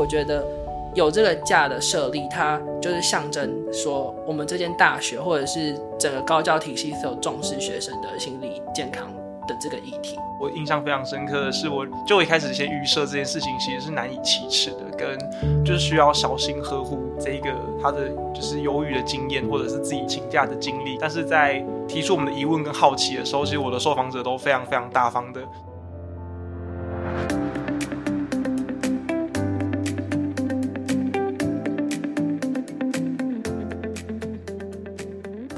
我觉得有这个假的设立，它就是象征说我们这间大学或者是整个高教体系是有重视学生的心理健康的这个议题。我印象非常深刻的是，我就一开始先预设这件事情其实是难以启齿的，跟就是需要小心呵护这一个他的就是忧郁的经验，或者是自己请假的经历。但是在提出我们的疑问跟好奇的时候，其实我的受访者都非常非常大方的。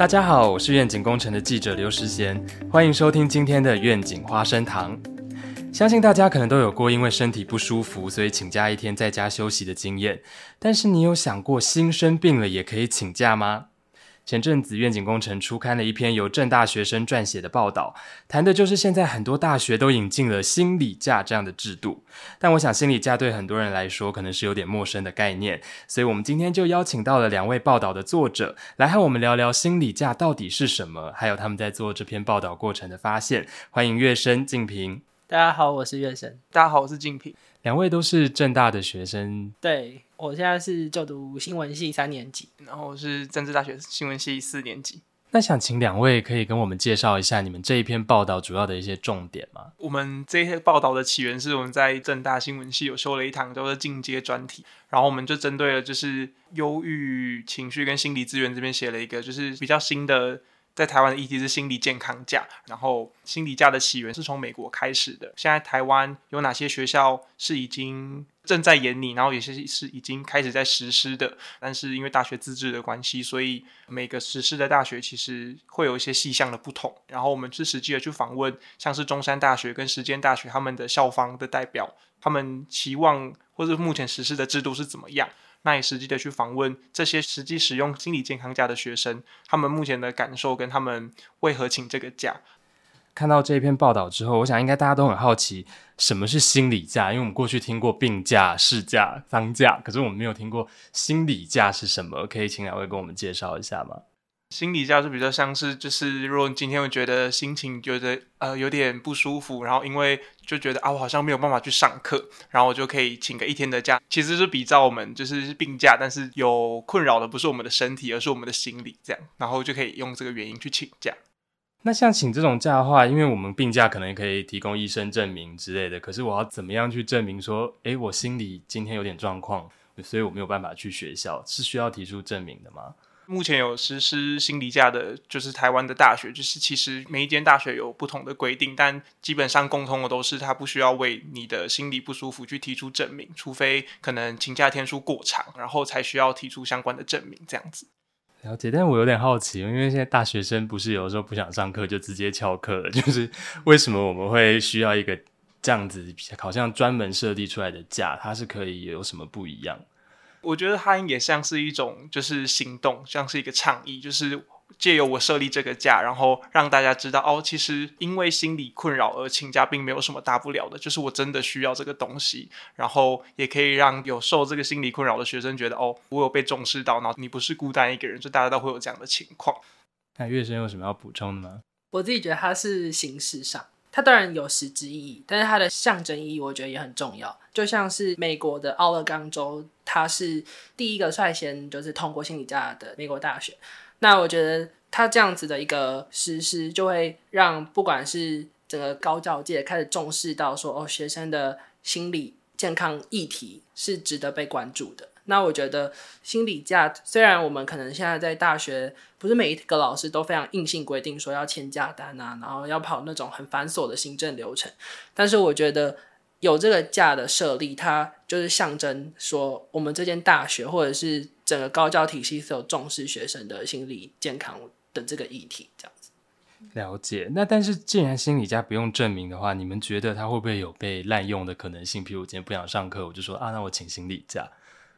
大家好，我是愿景工程的记者刘时贤，欢迎收听今天的愿景花生糖。相信大家可能都有过因为身体不舒服，所以请假一天在家休息的经验。但是你有想过，心生病了也可以请假吗？前阵子，愿景工程出刊了一篇由正大学生撰写的报道，谈的就是现在很多大学都引进了心理假这样的制度。但我想，心理假对很多人来说可能是有点陌生的概念，所以我们今天就邀请到了两位报道的作者，来和我们聊聊心理假到底是什么，还有他们在做这篇报道过程的发现。欢迎月生、静平。大家好，我是月生。大家好，我是静平。两位都是正大的学生，对我现在是就读新闻系三年级，然后是政治大学新闻系四年级。那想请两位可以跟我们介绍一下你们这一篇报道主要的一些重点吗？我们这些报道的起源是我们在正大新闻系有修了一堂叫做进阶专题，然后我们就针对了就是忧郁情绪跟心理资源这边写了一个就是比较新的。在台湾的议题是心理健康假，然后心理假的起源是从美国开始的。现在台湾有哪些学校是已经正在研拟，然后有些是已经开始在实施的？但是因为大学自治的关系，所以每个实施的大学其实会有一些细项的不同。然后我们是实际的去访问，像是中山大学跟实践大学他们的校方的代表，他们期望或者目前实施的制度是怎么样？那也实际的去访问这些实际使用心理健康假的学生，他们目前的感受跟他们为何请这个假。看到这篇报道之后，我想应该大家都很好奇什么是心理假，因为我们过去听过病假、事假、丧假，可是我们没有听过心理假是什么。可以请两位跟我们介绍一下吗？心理假就比较像是，就是如果你今天会觉得心情觉得呃有点不舒服，然后因为就觉得啊我好像没有办法去上课，然后我就可以请个一天的假，其实是比照我们就是病假，但是有困扰的不是我们的身体，而是我们的心理这样，然后就可以用这个原因去请假。那像请这种假的话，因为我们病假可能可以提供医生证明之类的，可是我要怎么样去证明说，诶，我心里今天有点状况，所以我没有办法去学校，是需要提出证明的吗？目前有实施心理假的，就是台湾的大学，就是其实每一间大学有不同的规定，但基本上共通的都是，他不需要为你的心理不舒服去提出证明，除非可能请假天数过长，然后才需要提出相关的证明这样子。了解，但我有点好奇，因为现在大学生不是有时候不想上课就直接翘课了，就是为什么我们会需要一个这样子好像专门设立出来的假，它是可以有什么不一样？我觉得它也像是一种，就是行动，像是一个倡议，就是借由我设立这个假，然后让大家知道，哦，其实因为心理困扰而请假，并没有什么大不了的，就是我真的需要这个东西，然后也可以让有受这个心理困扰的学生觉得，哦，我有被重视到，然后你不是孤单一个人，就大家都会有这样的情况。那月生有什么要补充的吗？我自己觉得它是形式上。它当然有实质意义，但是它的象征意义我觉得也很重要。就像是美国的奥勒冈州，它是第一个率先就是通过心理假的美国大学。那我觉得它这样子的一个实施，就会让不管是整个高教界开始重视到说，哦，学生的心理健康议题是值得被关注的。那我觉得心理假，虽然我们可能现在在大学，不是每一个老师都非常硬性规定说要签假单啊，然后要跑那种很繁琐的行政流程，但是我觉得有这个假的设立，它就是象征说我们这间大学或者是整个高教体系是有重视学生的心理健康的这个议题，这样子。了解。那但是既然心理假不用证明的话，你们觉得它会不会有被滥用的可能性？譬如我今天不想上课，我就说啊，那我请心理假。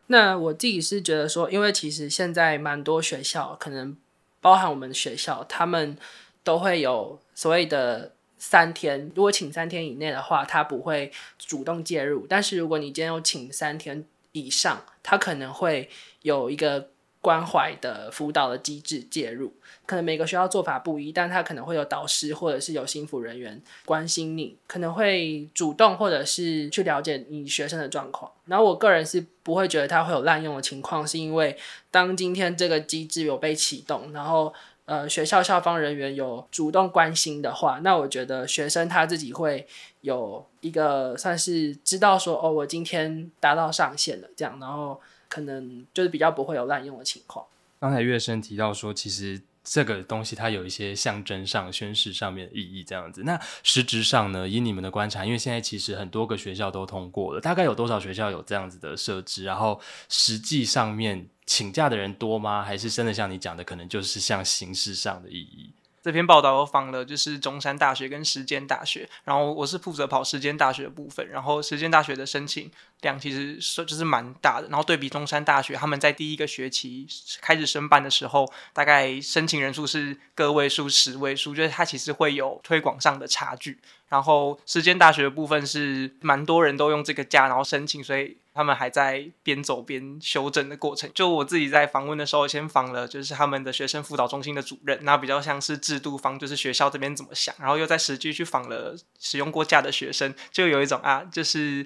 那我自己是觉得说，因为其实现在蛮多学校，可能包含我们学校，他们都会有所谓的三天，如果请三天以内的话，他不会主动介入；但是如果你今天有请三天以上，他可能会有一个关怀的辅导的机制介入。可能每个学校做法不一，但他可能会有导师或者是有心辅人员关心你，可能会主动或者是去了解你学生的状况。然后我个人是不会觉得他会有滥用的情况，是因为当今天这个机制有被启动，然后呃学校校方人员有主动关心的话，那我觉得学生他自己会有一个算是知道说哦，我今天达到上限了这样，然后可能就是比较不会有滥用的情况。刚才月生提到说，其实。这个东西它有一些象征上、宣誓上面的意义，这样子。那实质上呢？以你们的观察，因为现在其实很多个学校都通过了，大概有多少学校有这样子的设置？然后实际上面请假的人多吗？还是真的像你讲的，可能就是像形式上的意义？这篇报道我访了就是中山大学跟时间大学，然后我是负责跑时间大学的部分，然后时间大学的申请量其实是就是蛮大的，然后对比中山大学，他们在第一个学期开始申办的时候，大概申请人数是个位数、十位数，就是它其实会有推广上的差距。然后时间大学的部分是蛮多人都用这个假，然后申请，所以。他们还在边走边修正的过程。就我自己在访问的时候，先访了就是他们的学生辅导中心的主任，那比较像是制度方，就是学校这边怎么想。然后又在实际去访了使用过假的学生，就有一种啊，就是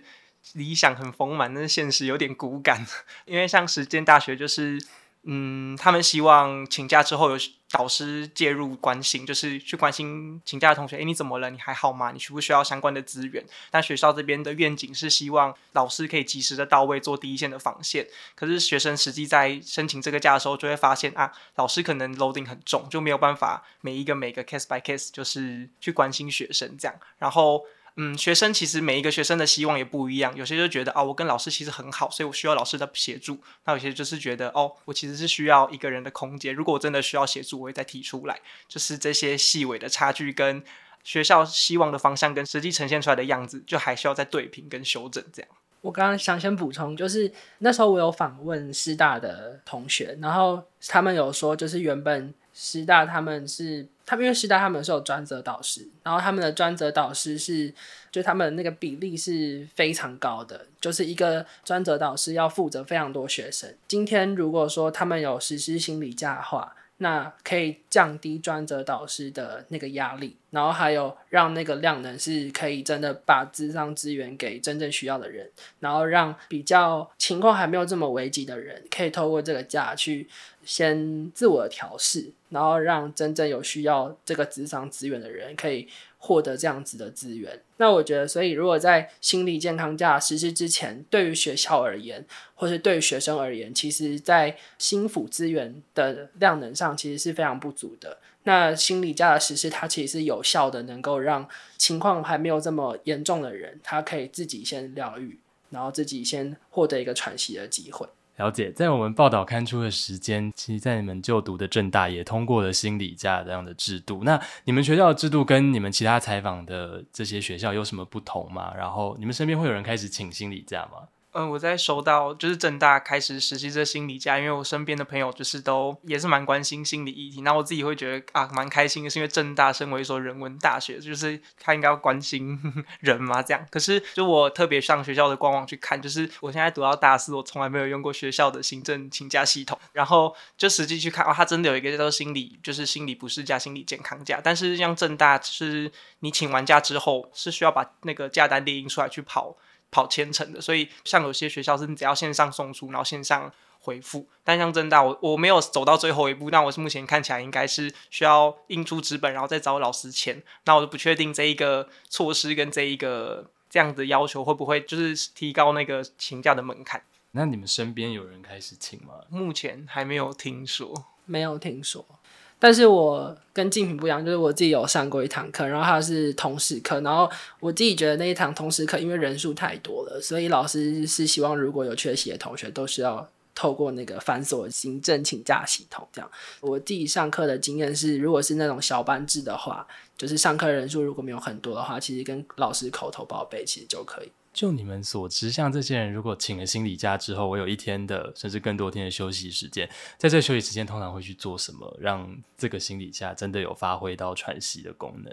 理想很丰满，但是现实有点骨感。因为像时间大学就是。嗯，他们希望请假之后有导师介入关心，就是去关心请假的同学，哎，你怎么了？你还好吗？你需不需要相关的资源？但学校这边的愿景是希望老师可以及时的到位，做第一线的防线。可是学生实际在申请这个假的时候，就会发现啊，老师可能 loading 很重，就没有办法每一个每个 case by case 就是去关心学生这样，然后。嗯，学生其实每一个学生的希望也不一样，有些就觉得啊，我跟老师其实很好，所以我需要老师的协助。那有些就是觉得哦，我其实是需要一个人的空间。如果我真的需要协助，我会再提出来。就是这些细微的差距，跟学校希望的方向，跟实际呈现出来的样子，就还需要再对平跟修正。这样，我刚刚想先补充，就是那时候我有访问师大的同学，然后他们有说，就是原本师大他们是。他们因为师大他们是有专责导师，然后他们的专责导师是，就他们那个比例是非常高的，就是一个专责导师要负责非常多学生。今天如果说他们有实施心理假的话，那可以降低专责导师的那个压力，然后还有让那个量能是可以真的把智商资源给真正需要的人，然后让比较情况还没有这么危急的人，可以透过这个假去先自我调试。然后让真正有需要这个智商资源的人可以获得这样子的资源。那我觉得，所以如果在心理健康假实施之前，对于学校而言，或是对于学生而言，其实在心辅资源的量能上，其实是非常不足的。那心理假的实施，它其实是有效的，能够让情况还没有这么严重的人，他可以自己先疗愈，然后自己先获得一个喘息的机会。了解，在我们报道刊出的时间，其实，在你们就读的正大也通过了心理假这样的制度。那你们学校的制度跟你们其他采访的这些学校有什么不同吗？然后，你们身边会有人开始请心理假吗？嗯，我在收到就是正大开始实习这心理假，因为我身边的朋友就是都也是蛮关心心理议题，那我自己会觉得啊蛮开心的，是因为正大身为一所人文大学，就是他应该要关心 人嘛这样。可是就我特别上学校的官网去看，就是我现在读到大四，我从来没有用过学校的行政请假系统，然后就实际去看，哦，他真的有一个叫做心理，就是心理不适假、心理健康假，但是像正大是你请完假之后是需要把那个假单列印出来去跑。跑千程的，所以像有些学校是你只要线上送出，然后线上回复。但像正大，我我没有走到最后一步，但我是目前看起来应该是需要印出纸本，然后再找老师签。那我就不确定这一个措施跟这一个这样的要求会不会就是提高那个请假的门槛。那你们身边有人开始请吗？目前还没有听说，没有听说。但是我跟竞品不一样，就是我自己有上过一堂课，然后它是通识课，然后我自己觉得那一堂通识课因为人数太多了，所以老师是希望如果有缺席的同学都是要透过那个繁琐行政请假系统这样。我自己上课的经验是，如果是那种小班制的话，就是上课人数如果没有很多的话，其实跟老师口头报备其实就可以。就你们所知，像这些人如果请了心理假之后，我有一天的甚至更多天的休息时间，在这休息时间通常会去做什么，让这个心理假真的有发挥到喘息的功能？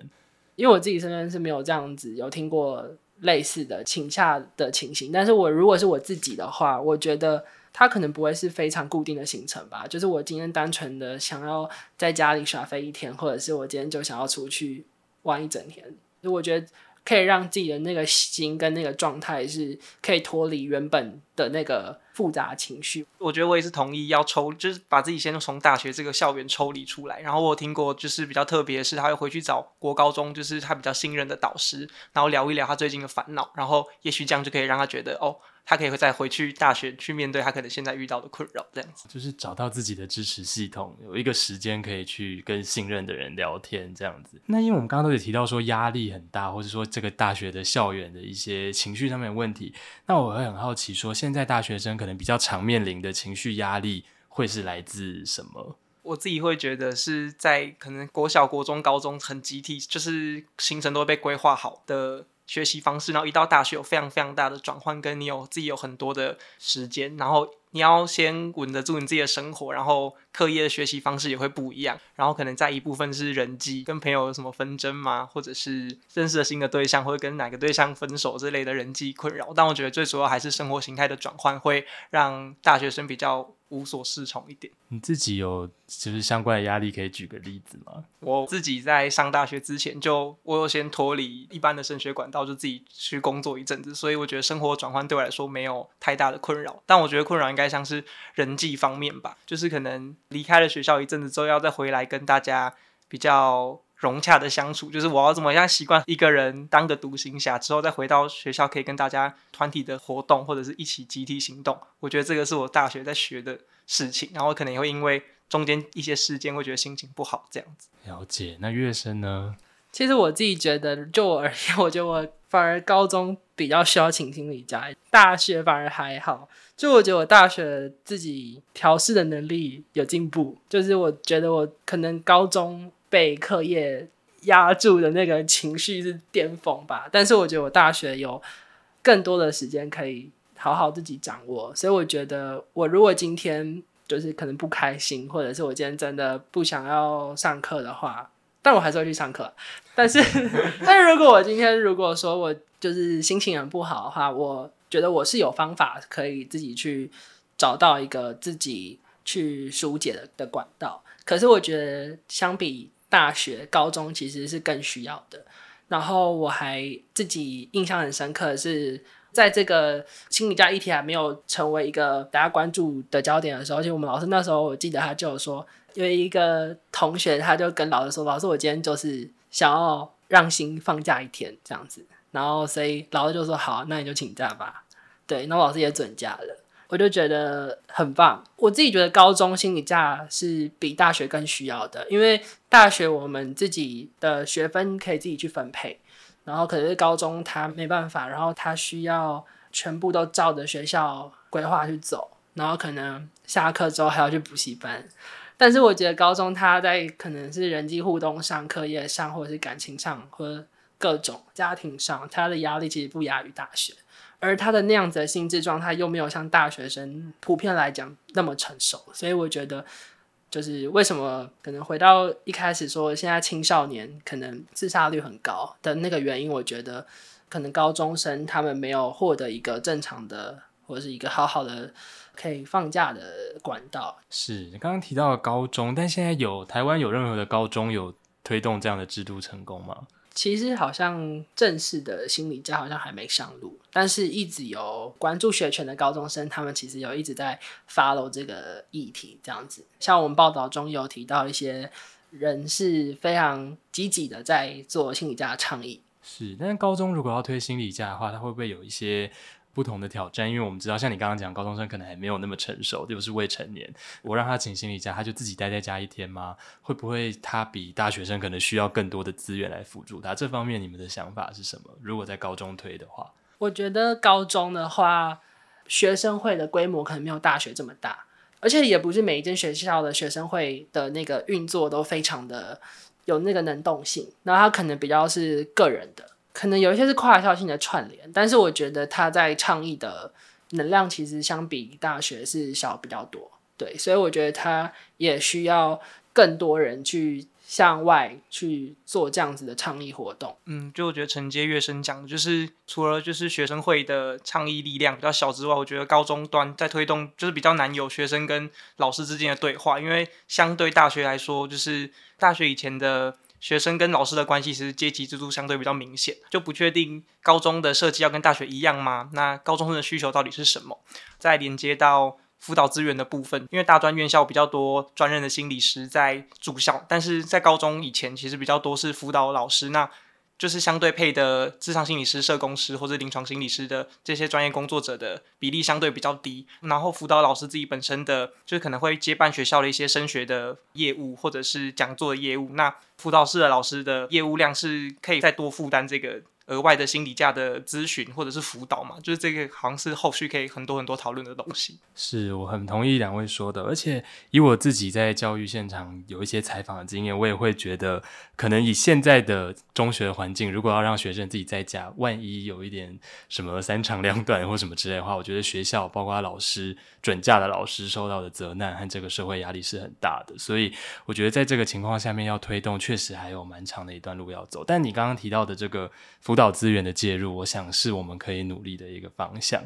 因为我自己身边是没有这样子有听过类似的请假的情形，但是我如果是我自己的话，我觉得他可能不会是非常固定的行程吧。就是我今天单纯的想要在家里耍飞一天，或者是我今天就想要出去玩一整天。我觉得可以让自己的那个心跟那个状态是可以脱离原本的那个复杂情绪。我觉得我也是同意要抽，就是把自己先从大学这个校园抽离出来。然后我听过，就是比较特别的是，他又回去找国高中，就是他比较信任的导师，然后聊一聊他最近的烦恼，然后也许这样就可以让他觉得哦。他可以再回去大学去面对他可能现在遇到的困扰，这样子就是找到自己的支持系统，有一个时间可以去跟信任的人聊天，这样子。那因为我们刚刚都有提到说压力很大，或者说这个大学的校园的一些情绪上面的问题，那我会很好奇说，现在大学生可能比较常面临的情绪压力会是来自什么？我自己会觉得是在可能国小、国中、高中很集体，就是行程都被规划好的。学习方式，然后一到大学有非常非常大的转换，跟你有自己有很多的时间，然后你要先稳得住你自己的生活，然后课业的学习方式也会不一样，然后可能在一部分是人际，跟朋友有什么纷争吗？或者是认识了新的对象，或者跟哪个对象分手之类的人际困扰。但我觉得最主要还是生活形态的转换，会让大学生比较。无所适从一点，你自己有就是相关的压力，可以举个例子吗？我自己在上大学之前，就我有先脱离一般的升学管道，就自己去工作一阵子，所以我觉得生活转换对我来说没有太大的困扰。但我觉得困扰应该像是人际方面吧，就是可能离开了学校一阵子之后，要再回来跟大家比较。融洽的相处，就是我要怎么样习惯一个人当个独行侠，之后再回到学校可以跟大家团体的活动，或者是一起集体行动。我觉得这个是我大学在学的事情，然后可能也会因为中间一些事件会觉得心情不好这样子。了解，那乐生呢？其实我自己觉得，就我而言，我觉得我反而高中比较需要请心理家，大学反而还好。就我觉得我大学自己调试的能力有进步，就是我觉得我可能高中。被课业压住的那个情绪是巅峰吧，但是我觉得我大学有更多的时间可以好好自己掌握，所以我觉得我如果今天就是可能不开心，或者是我今天真的不想要上课的话，但我还是会去上课。但是，但是如果我今天如果说我就是心情很不好的话，我觉得我是有方法可以自己去找到一个自己去疏解的的管道。可是我觉得相比。大学、高中其实是更需要的。然后我还自己印象很深刻的是，在这个心理教议题还没有成为一个大家关注的焦点的时候，而且我们老师那时候我记得他就说，有一个同学他就跟老师说：“老师，我今天就是想要让心放假一天这样子。”然后所以老师就说：“好，那你就请假吧。”对，那老师也准假了。我就觉得很棒。我自己觉得高中心理假是比大学更需要的，因为大学我们自己的学分可以自己去分配，然后可是高中他没办法，然后他需要全部都照着学校规划去走，然后可能下课之后还要去补习班。但是我觉得高中他在可能是人际互动上、课业上，或者是感情上，或者各种家庭上，他的压力其实不亚于大学。而他的那样子的心智状态又没有像大学生普遍来讲那么成熟，所以我觉得，就是为什么可能回到一开始说现在青少年可能自杀率很高的那个原因，我觉得可能高中生他们没有获得一个正常的或者是一个好好的可以放假的管道。是你刚刚提到高中，但现在有台湾有任何的高中有推动这样的制度成功吗？其实好像正式的心理教好像还没上路，但是一直有关注学权的高中生，他们其实有一直在 follow 这个议题，这样子。像我们报道中有提到一些人是非常积极的在做心理教的倡议。是，但是高中如果要推心理家的话，他会不会有一些？不同的挑战，因为我们知道，像你刚刚讲，高中生可能还没有那么成熟，又是未成年。我让他请心理假，他就自己待在家一天吗？会不会他比大学生可能需要更多的资源来辅助他？这方面你们的想法是什么？如果在高中推的话，我觉得高中的话，学生会的规模可能没有大学这么大，而且也不是每一间学校的学生会的那个运作都非常的有那个能动性，那他可能比较是个人的。可能有一些是跨校性的串联，但是我觉得他在倡议的能量其实相比大学是小比较多，对，所以我觉得他也需要更多人去向外去做这样子的倡议活动。嗯，就我觉得承接乐生讲的，就是除了就是学生会的倡议力量比较小之外，我觉得高中端在推动就是比较难有学生跟老师之间的对话，因为相对大学来说，就是大学以前的学生跟老师的关系其实阶级制度相对比较明显，就不确定高中的设计要跟大学一样吗？那高中生的需求到底是什么？再连接到。辅导资源的部分，因为大专院校比较多专任的心理师在住校，但是在高中以前其实比较多是辅导老师，那就是相对配的智商心理师、社工师或者临床心理师的这些专业工作者的比例相对比较低。然后辅导老师自己本身的就可能会接办学校的一些升学的业务或者是讲座的业务，那辅导室的老师的业务量是可以再多负担这个。额外的心理价的咨询或者是辅导嘛，就是这个好像是后续可以很多很多讨论的东西。是我很同意两位说的，而且以我自己在教育现场有一些采访的经验，我也会觉得，可能以现在的中学环境，如果要让学生自己在家，万一有一点什么三长两短或什么之类的话，我觉得学校包括老师准假的老师受到的责难和这个社会压力是很大的。所以我觉得在这个情况下面要推动，确实还有蛮长的一段路要走。但你刚刚提到的这个辅辅导资源的介入，我想是我们可以努力的一个方向。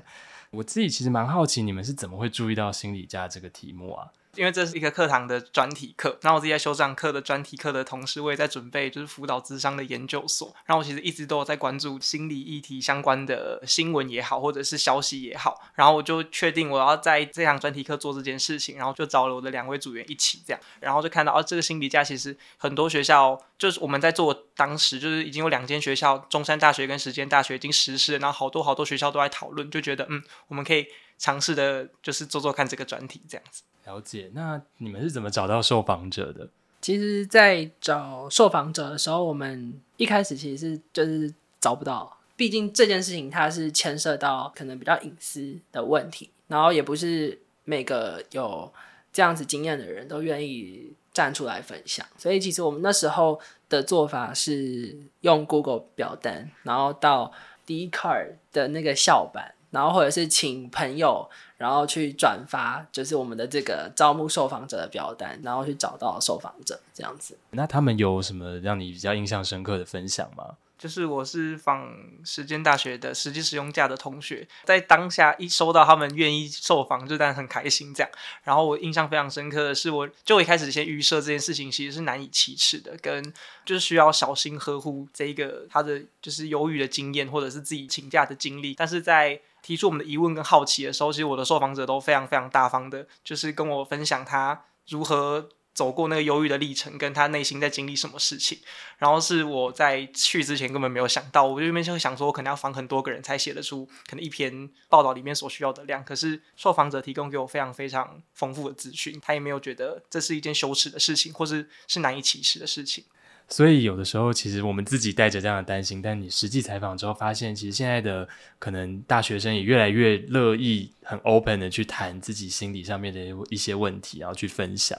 我自己其实蛮好奇，你们是怎么会注意到心理家这个题目啊？因为这是一个课堂的专题课，然后我自己在修这堂课的专题课的同时，我也在准备就是辅导智商的研究所。然后我其实一直都有在关注心理议题相关的新闻也好，或者是消息也好。然后我就确定我要在这堂专题课做这件事情，然后就找了我的两位组员一起这样。然后就看到哦，这个心理家其实很多学校就是我们在做，当时就是已经有两间学校，中山大学跟实践大学已经实施，然后好多好多学校都在讨论，就觉得嗯，我们可以尝试的，就是做做看这个专题这样子。了解，那你们是怎么找到受访者的？其实，在找受访者的时候，我们一开始其实是就是找不到，毕竟这件事情它是牵涉到可能比较隐私的问题，然后也不是每个有这样子经验的人都愿意站出来分享，所以其实我们那时候的做法是用 Google 表单，然后到 d c a r 的那个校版，然后或者是请朋友。然后去转发，就是我们的这个招募受访者的表单，然后去找到受访者这样子。那他们有什么让你比较印象深刻的分享吗？就是我是访时间大学的实际使用价的同学，在当下一收到他们愿意受访，就当然很开心这样。然后我印象非常深刻的是，我就一开始先预设这件事情其实是难以启齿的，跟就是需要小心呵护这一个他的就是犹豫的经验，或者是自己请假的经历，但是在提出我们的疑问跟好奇的时候，其实我的受访者都非常非常大方的，就是跟我分享他如何走过那个忧郁的历程，跟他内心在经历什么事情。然后是我在去之前根本没有想到，我这边就会想说，我可能要访很多个人才写得出可能一篇报道里面所需要的量。可是受访者提供给我非常非常丰富的资讯，他也没有觉得这是一件羞耻的事情，或是是难以启齿的事情。所以有的时候，其实我们自己带着这样的担心，但你实际采访之后发现，其实现在的可能大学生也越来越乐意很 open 的去谈自己心理上面的一些问题，然后去分享。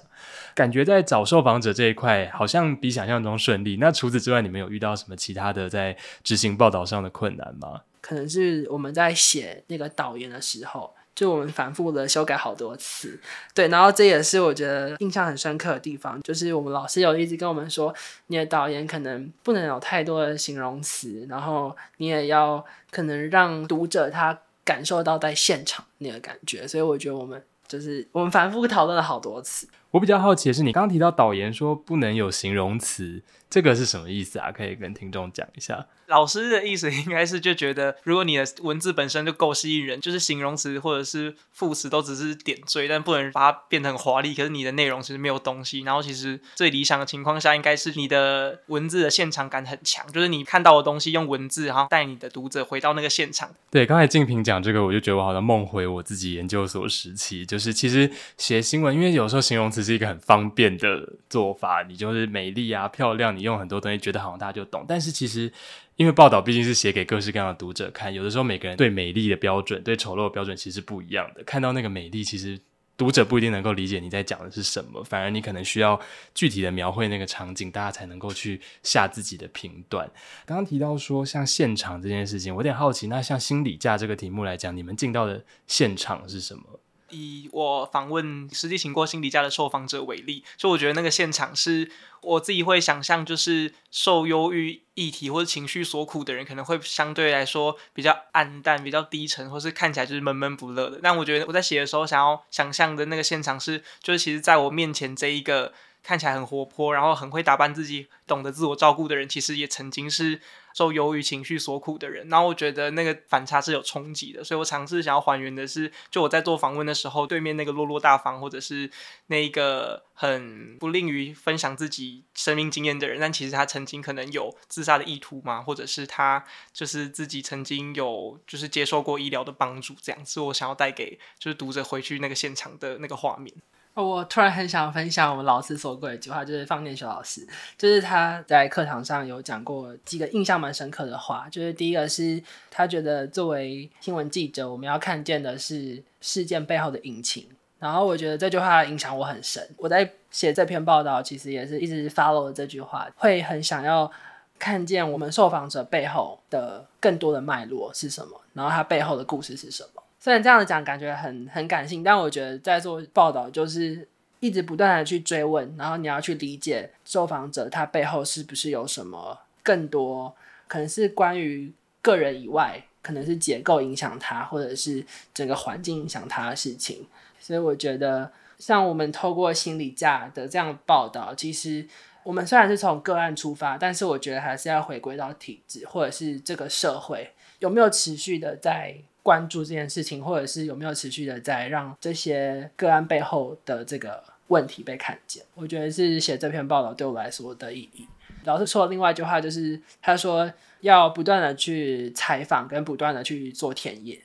感觉在找受访者这一块，好像比想象中顺利。那除此之外，你们有遇到什么其他的在执行报道上的困难吗？可能是我们在写那个导言的时候。就我们反复的修改好多次，对，然后这也是我觉得印象很深刻的地方，就是我们老师有一直跟我们说，你的导演可能不能有太多的形容词，然后你也要可能让读者他感受到在现场那个感觉，所以我觉得我们就是我们反复讨论了好多次。我比较好奇的是，你刚刚提到导言说不能有形容词，这个是什么意思啊？可以跟听众讲一下。老师的意思应该是就觉得，如果你的文字本身就够吸引人，就是形容词或者是副词都只是点缀，但不能把它变得很华丽。可是你的内容其实没有东西。然后其实最理想的情况下，应该是你的文字的现场感很强，就是你看到的东西用文字，然后带你的读者回到那个现场。对，刚才静平讲这个，我就觉得我好像梦回我自己研究所时期，就是是其实写新闻，因为有时候形容词是一个很方便的做法，你就是美丽啊、漂亮，你用很多东西，觉得好像大家就懂。但是其实。因为报道毕竟是写给各式各样的读者看，有的时候每个人对美丽的标准、对丑陋的标准其实不一样的。看到那个美丽，其实读者不一定能够理解你在讲的是什么，反而你可能需要具体的描绘那个场景，大家才能够去下自己的评断。刚刚提到说像现场这件事情，我有点好奇，那像心理价这个题目来讲，你们进到的现场是什么？以我访问实际请过心理家的受访者为例，就我觉得那个现场是我自己会想象，就是受忧郁议题或者情绪所苦的人，可能会相对来说比较暗淡、比较低沉，或是看起来就是闷闷不乐的。但我觉得我在写的时候，想要想象的那个现场是，就是其实在我面前这一个看起来很活泼，然后很会打扮自己、懂得自我照顾的人，其实也曾经是。受忧郁情绪所苦的人，然后我觉得那个反差是有冲击的，所以我尝试想要还原的是，就我在做访问的时候，对面那个落落大方，或者是那一个很不吝于分享自己生命经验的人，但其实他曾经可能有自杀的意图嘛，或者是他就是自己曾经有就是接受过医疗的帮助，这样是我想要带给就是读者回去那个现场的那个画面。我突然很想分享我们老师说过的一句话，就是方念学老师，就是他在课堂上有讲过几个印象蛮深刻的话，就是第一个是他觉得作为新闻记者，我们要看见的是事件背后的隐情，然后我觉得这句话影响我很深。我在写这篇报道，其实也是一直 follow 这句话，会很想要看见我们受访者背后的更多的脉络是什么，然后他背后的故事是什么。虽然这样子讲感觉很很感性，但我觉得在做报道就是一直不断的去追问，然后你要去理解受访者他背后是不是有什么更多，可能是关于个人以外，可能是结构影响他，或者是整个环境影响他的事情。所以我觉得，像我们透过心理价的这样报道，其实我们虽然是从个案出发，但是我觉得还是要回归到体制，或者是这个社会有没有持续的在。关注这件事情，或者是有没有持续的在让这些个案背后的这个问题被看见？我觉得是写这篇报道对我来说的意义。老师说另外一句话就是，他说要不断的去采访，跟不断的去做田野，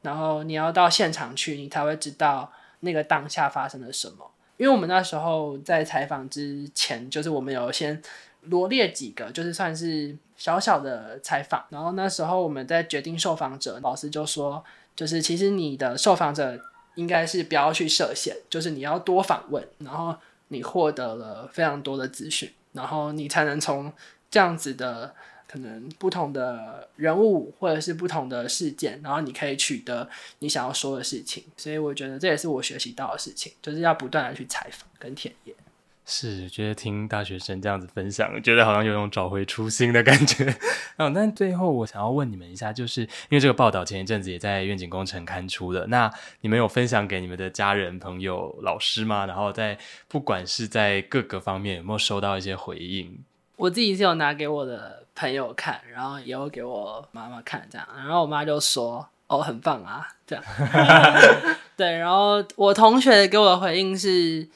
然后你要到现场去，你才会知道那个当下发生了什么。因为我们那时候在采访之前，就是我们有先罗列几个，就是算是。小小的采访，然后那时候我们在决定受访者，老师就说，就是其实你的受访者应该是不要去设限，就是你要多访问，然后你获得了非常多的资讯，然后你才能从这样子的可能不同的人物或者是不同的事件，然后你可以取得你想要说的事情。所以我觉得这也是我学习到的事情，就是要不断的去采访跟田野。是，觉得听大学生这样子分享，觉得好像有种找回初心的感觉。嗯，但最后我想要问你们一下，就是因为这个报道前一阵子也在愿景工程刊出了，那你们有分享给你们的家人、朋友、老师吗？然后在不管是在各个方面有没有收到一些回应？我自己是有拿给我的朋友看，然后也有给我妈妈看，这样，然后我妈就说：“哦，很棒啊。”这样。对，然后我同学给我的回应是。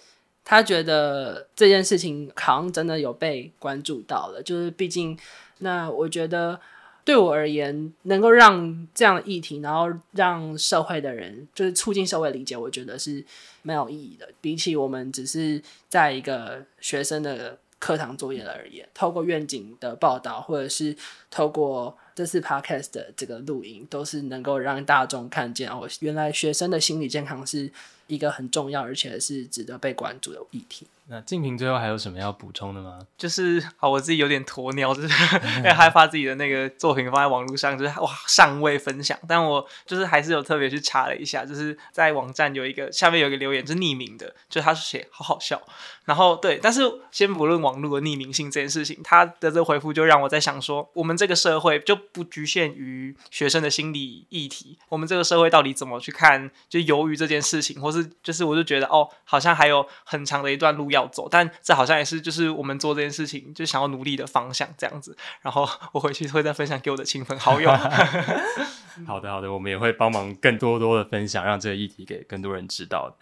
他觉得这件事情好像真的有被关注到了，就是毕竟，那我觉得对我而言，能够让这样的议题，然后让社会的人，就是促进社会理解，我觉得是没有意义的。比起我们只是在一个学生的课堂作业而言，透过愿景的报道，或者是透过这次 podcast 的这个录音，都是能够让大众看见哦，原来学生的心理健康是。一个很重要而且是值得被关注的议题。那静平最后还有什么要补充的吗？就是好，我自己有点鸵鸟，就是 因为害怕自己的那个作品放在网络上，就是哇尚未分享。但我就是还是有特别去查了一下，就是在网站有一个下面有一个留言是匿名的，就他是写好好笑。然后对，但是先不论网络的匿名性这件事情，他的这回复就让我在想说，我们这个社会就不局限于学生的心理议题，我们这个社会到底怎么去看就由于这件事情，或是就是我就觉得哦，好像还有很长的一段路要。走，但这好像也是就是我们做这件事情就想要努力的方向这样子。然后我回去会再分享给我的亲朋好友。好的，好的，我们也会帮忙更多多的分享，让这个议题给更多人知道。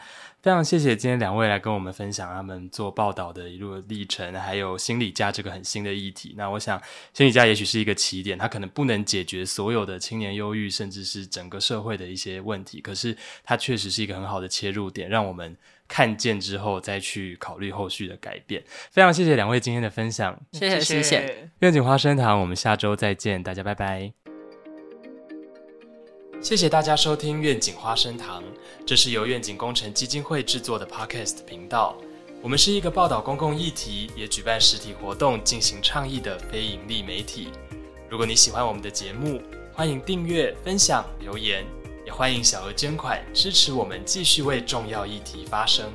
非常谢谢今天两位来跟我们分享他们做报道的一路历程，还有心理家这个很新的议题。那我想心理家也许是一个起点，它可能不能解决所有的青年忧郁，甚至是整个社会的一些问题，可是它确实是一个很好的切入点，让我们。看见之后再去考虑后续的改变。非常谢谢两位今天的分享，谢谢谢谢。愿景花生堂，我们下周再见，大家拜拜。谢谢大家收听愿景花生堂，这是由愿景工程基金会制作的 Podcast 频道。我们是一个报道公共议题，也举办实体活动进行倡议的非营利媒体。如果你喜欢我们的节目，欢迎订阅、分享、留言。欢迎小额捐款支持我们继续为重要议题发声。